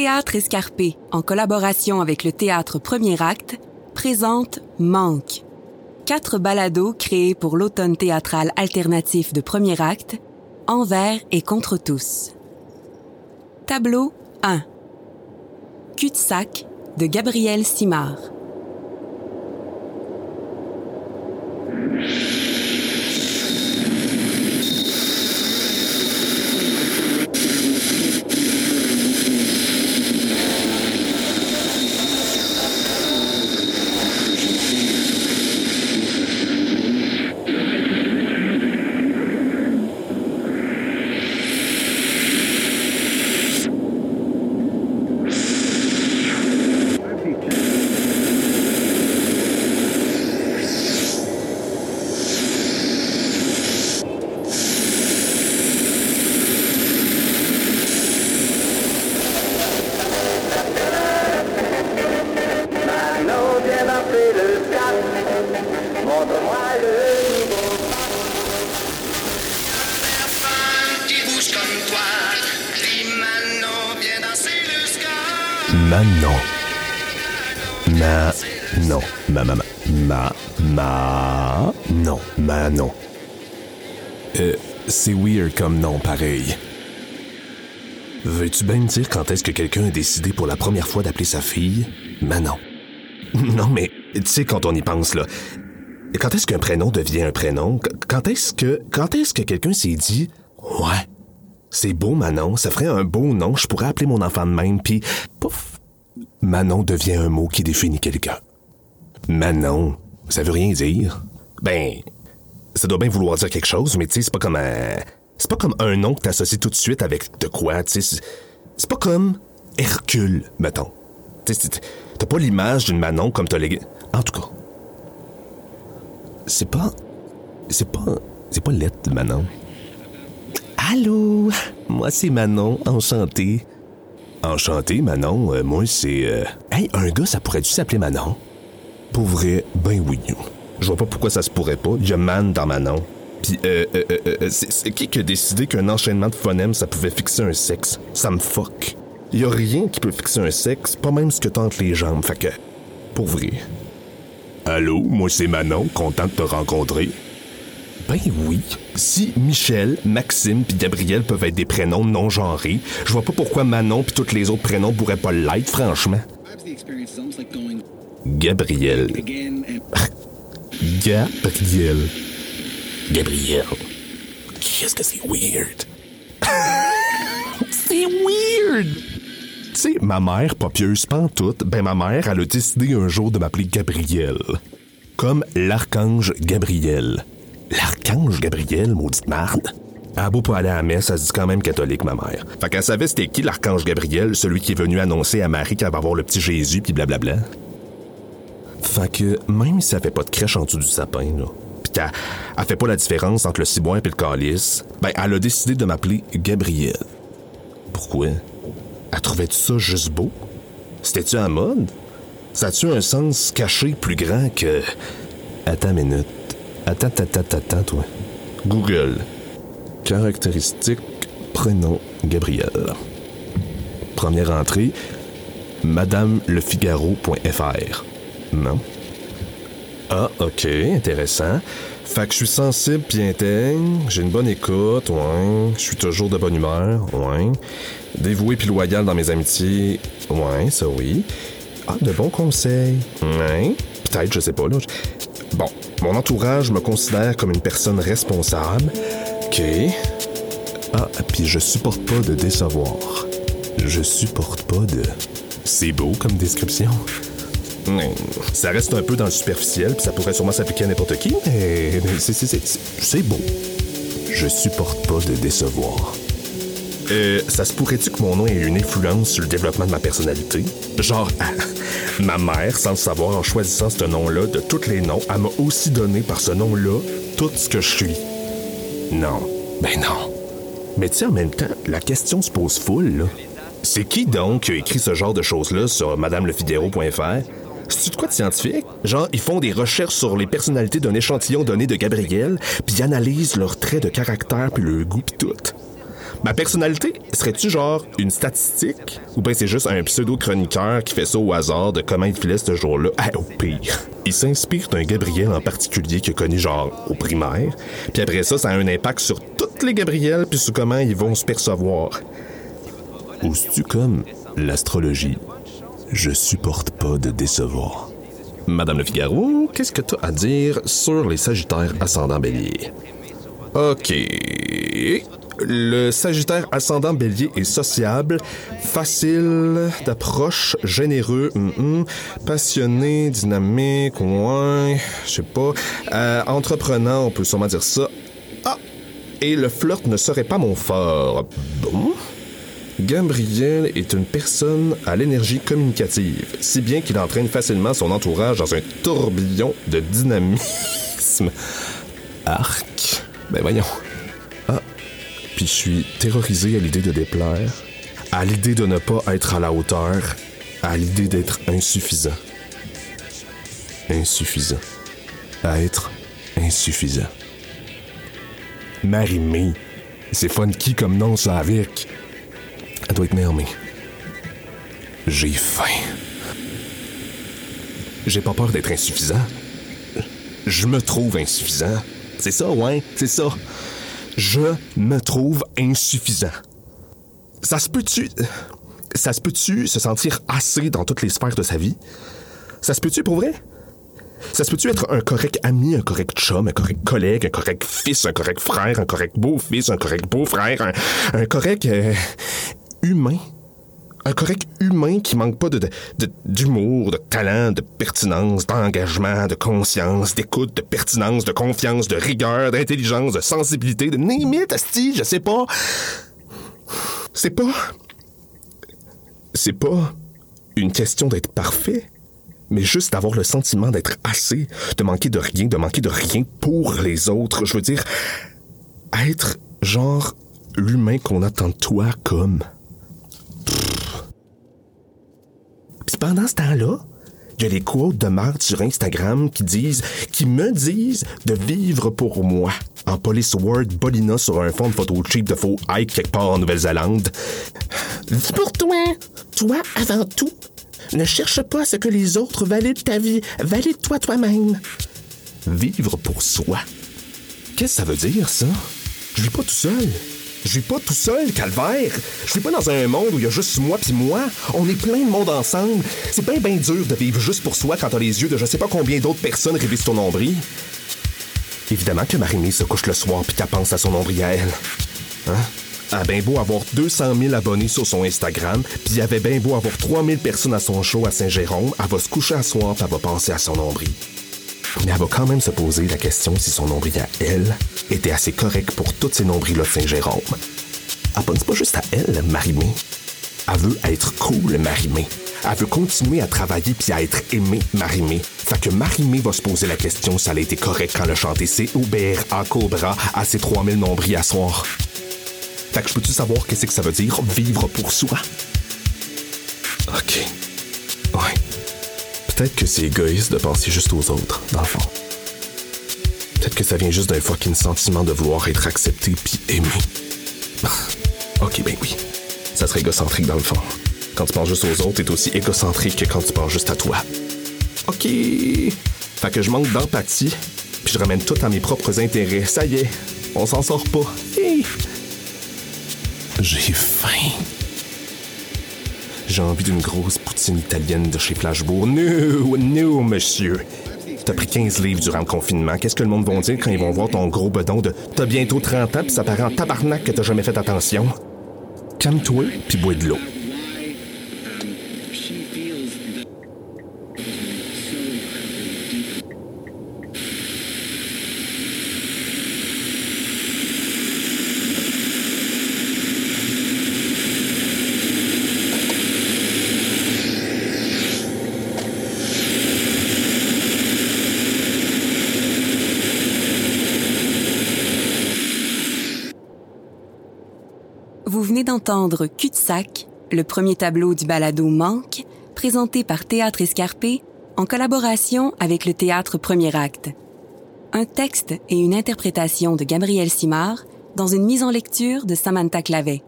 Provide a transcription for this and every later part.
Théâtre Escarpé, en collaboration avec le Théâtre Premier Acte, présente Manque. Quatre balados créés pour l'automne théâtral alternatif de Premier Acte, envers et contre tous. Tableau 1. Cul-de-sac de Gabriel Simard. Manon. Ma. Non. Ma, ma, ma. Ma. Ma. Non. Manon. Euh, c'est weird comme nom, pareil. Veux-tu bien me dire quand est-ce que quelqu'un a décidé pour la première fois d'appeler sa fille Manon? Non, mais, tu sais, quand on y pense, là. Quand est-ce qu'un prénom devient un prénom? Qu- Quand est-ce que. Quand est-ce que quelqu'un s'est dit. Ouais. C'est beau, Manon. Ça ferait un beau nom. Je pourrais appeler mon enfant de même, puis. Pouf! Manon devient un mot qui définit quelqu'un. Manon, ça veut rien dire. Ben, ça doit bien vouloir dire quelque chose, mais tu sais, c'est pas comme un. C'est pas comme un nom que t'associes tout de suite avec de quoi, tu c'est- pas comme Hercule, mettons. T'as pas l'image d'une Manon comme t'as les. En tout cas. C'est pas. C'est pas. C'est pas lettre, Manon. Allô? Moi, c'est Manon, enchanté. Enchanté, Manon. Euh, moi, c'est. euh, Hey, un gars, ça pourrait-tu s'appeler Manon? Pour ben oui. Je vois pas pourquoi ça se pourrait pas. Il y a man dans Manon. Puis, euh, euh, euh, euh, c'est qui qui a décidé qu'un enchaînement de phonèmes, ça pouvait fixer un sexe? Ça me fuck. Y a rien qui peut fixer un sexe, pas même ce que entre les jambes, fait que. Pour. Allô, moi c'est Manon, content de te rencontrer. Ben oui. Si Michel, Maxime puis Gabriel peuvent être des prénoms non genrés, je vois pas pourquoi Manon puis tous les autres prénoms pourraient pas l'être, franchement. Gabriel. Gabriel. Gabriel. Qu'est-ce que c'est weird? c'est weird! Tu sais, ma mère, pas pieuse pantoute, ben ma mère, elle a décidé un jour de m'appeler Gabriel. Comme l'archange Gabriel. L'archange Gabriel, maudite marde. Elle a beau pas aller à la messe, elle se dit quand même catholique, ma mère. Fait qu'elle savait c'était qui l'archange Gabriel, celui qui est venu annoncer à Marie qu'elle va avoir le petit Jésus, puis blablabla. Fait que même si elle fait pas de crèche en dessous du sapin, là, pis qu'elle elle fait pas la différence entre le ciboire et le calice, ben elle a décidé de m'appeler Gabriel. Pourquoi? Elle trouvait-tu ça juste beau? C'était-tu en mode? Ça a-tu un sens caché plus grand que... Attends une minute. Attends, attends, attends, attends, toi. Google. Caractéristiques, prénom, Gabriel. Première entrée, madamelefigaro.fr. Non? Ah, ok, intéressant. Fait que je suis sensible puis intègre, j'ai une bonne écoute, ouais. Je suis toujours de bonne humeur, ouais. Dévoué puis loyal dans mes amitiés, ouais, ça oui. Ah, de bons conseils, ouais. Peut-être, je sais pas, là. Bon, mon entourage me considère comme une personne responsable. Ok. Ah, puis je supporte pas de décevoir. Je supporte pas de... C'est beau comme description. Hmm, Ça reste un peu dans le superficiel, puis ça pourrait sûrement s'appliquer à n'importe qui, mais c'est- beau. Je supporte pas de décevoir. Euh, ça se pourrait-tu que mon nom ait une influence sur le développement de ma personnalité? Genre, ma mère, sans le savoir, en choisissant ce nom-là, de tous les noms, elle m'a aussi donné par ce nom-là tout ce que je suis. Non. Ben non. Mais tu en même temps, la question se pose full, là. C'est qui donc qui a écrit ce genre de choses-là sur madamelefidero.fr? C'est-tu de quoi de scientifique? Genre, ils font des recherches sur les personnalités d'un échantillon donné de Gabriel, puis analysent leurs traits de caractère puis le goût puis tout. Ma personnalité, serais-tu genre une statistique? Ou bien c'est juste un pseudo-chroniqueur qui fait ça au hasard de comment il filait ce jour-là? Ah, au pire. Il s'inspire d'un Gabriel en particulier qu'il a connu genre au primaire. Puis après ça, ça a un impact sur toutes les Gabriels puis sur comment ils vont se percevoir. Ou tu comme l'astrologie? Je supporte pas de décevoir. Madame Le Figaro, qu'est-ce que tu as à dire sur les Sagittaires ascendant bélier? OK. Le Sagittaire ascendant bélier est sociable, facile d'approche, généreux, passionné, dynamique, ouais, je sais pas. Euh, entreprenant, on peut sûrement dire ça. Ah! Et le flirt ne serait pas mon fort. Bon. Gabriel est une personne à l'énergie communicative, si bien qu'il entraîne facilement son entourage dans un tourbillon de dynamisme. Arc. Ben voyons. Puis je suis terrorisé à l'idée de déplaire, à l'idée de ne pas être à la hauteur, à l'idée d'être insuffisant. Insuffisant. À être insuffisant. Marie-Mé. C'est funky comme nom, ça, avec. Elle doit être merde, J'ai faim. J'ai pas peur d'être insuffisant. Je me trouve insuffisant. C'est ça, ouais, c'est ça. Je me trouve insuffisant. Ça se peut-tu. Ça se peut-tu se sentir assez dans toutes les sphères de sa vie? Ça se peut-tu pour vrai? Ça se peut-tu être un correct ami, un correct chum, un correct collègue, un correct fils, un correct frère, un correct beau-fils, un correct beau-frère, un, un correct euh, humain? Un correct humain qui manque pas d'humour, de, talent, de pertinence, d'engagement, de conscience, d'écoute, de pertinence, de confiance, de rigueur, d'intelligence, de sensibilité, de limite, asti, je sais pas. C'est pas. C'est pas une question d'être parfait, mais juste d'avoir le sentiment d'être assez, de manquer de rien, de manquer de rien pour les autres. Je veux dire, être genre l'humain qu'on attend de toi comme. Pendant ce temps-là, il y a les quotes de Marthe sur Instagram qui disent, qui me disent de vivre pour moi. En police word bolina sur un fond de photo cheap de faux hike quelque part en Nouvelle-Zélande. Vis pour toi. Toi avant tout. Ne cherche pas ce que les autres valident ta vie. Valide-toi toi-même. Vivre pour soi. Qu'est-ce que ça veut dire, ça? Je vis pas tout seul. Je vis pas tout seul, calvaire. Je vis pas dans un monde où il y a juste moi puis moi. On est plein de monde ensemble. C'est bien, bien dur de vivre juste pour soi quand t'as les yeux de je sais pas combien d'autres personnes sur ton nombril. Évidemment que Marimé se couche le soir puis pense à son nombril à elle. Hein? A bien beau avoir 200 000 abonnés sur son Instagram, puis il avait bien beau avoir 3000 personnes à son show à Saint-Jérôme, elle va se coucher à soir puis elle va penser à son nombril. Mais elle va quand même se poser la question si son nombril à elle était assez correct pour tous ces nombrils-là de Saint-Jérôme. Elle pense pas juste à elle, Marimé. Elle veut être cool, Marimé. Elle veut continuer à travailler puis à être aimée, Marimé. Fait que Marimé va se poser la question si elle a été correcte quand a chanté ses Uber à Cobra à ses 3000 nombrils à soir. Fait que je peux-tu savoir qu'est-ce que ça veut dire vivre pour soi? Ok. Ouais. Peut-être que c'est égoïste de penser juste aux autres, dans le fond. Peut-être que ça vient juste d'un fucking sentiment de vouloir être accepté puis aimé. ok, ben oui. Ça serait égocentrique dans le fond. Quand tu penses juste aux autres, t'es aussi égocentrique que quand tu penses juste à toi. Ok. Fait que je manque d'empathie, puis je ramène tout à mes propres intérêts. Ça y est, on s'en sort pas. J'ai faim. J'ai envie d'une grosse poutine italienne de chez Flashbourg. No, no, monsieur. T'as pris 15 livres durant le confinement. Qu'est-ce que le monde va dire quand ils vont voir ton gros bedon de T'as bientôt 30 ans pis ça paraît en tabarnak que t'as jamais fait attention? Calme-toi puis bois de l'eau. Venez d'entendre Cul-de-sac, le premier tableau du balado Manque, présenté par Théâtre Escarpé en collaboration avec le Théâtre Premier Acte. Un texte et une interprétation de Gabriel Simard, dans une mise en lecture de Samantha Clavet.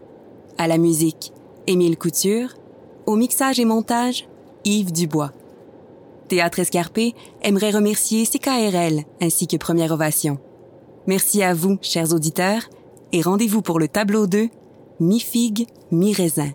À la musique, Émile Couture. Au mixage et montage, Yves Dubois. Théâtre Escarpé aimerait remercier CKRL ainsi que Première Ovation. Merci à vous, chers auditeurs, et rendez-vous pour le tableau 2, Mi-figue, mi-raisin.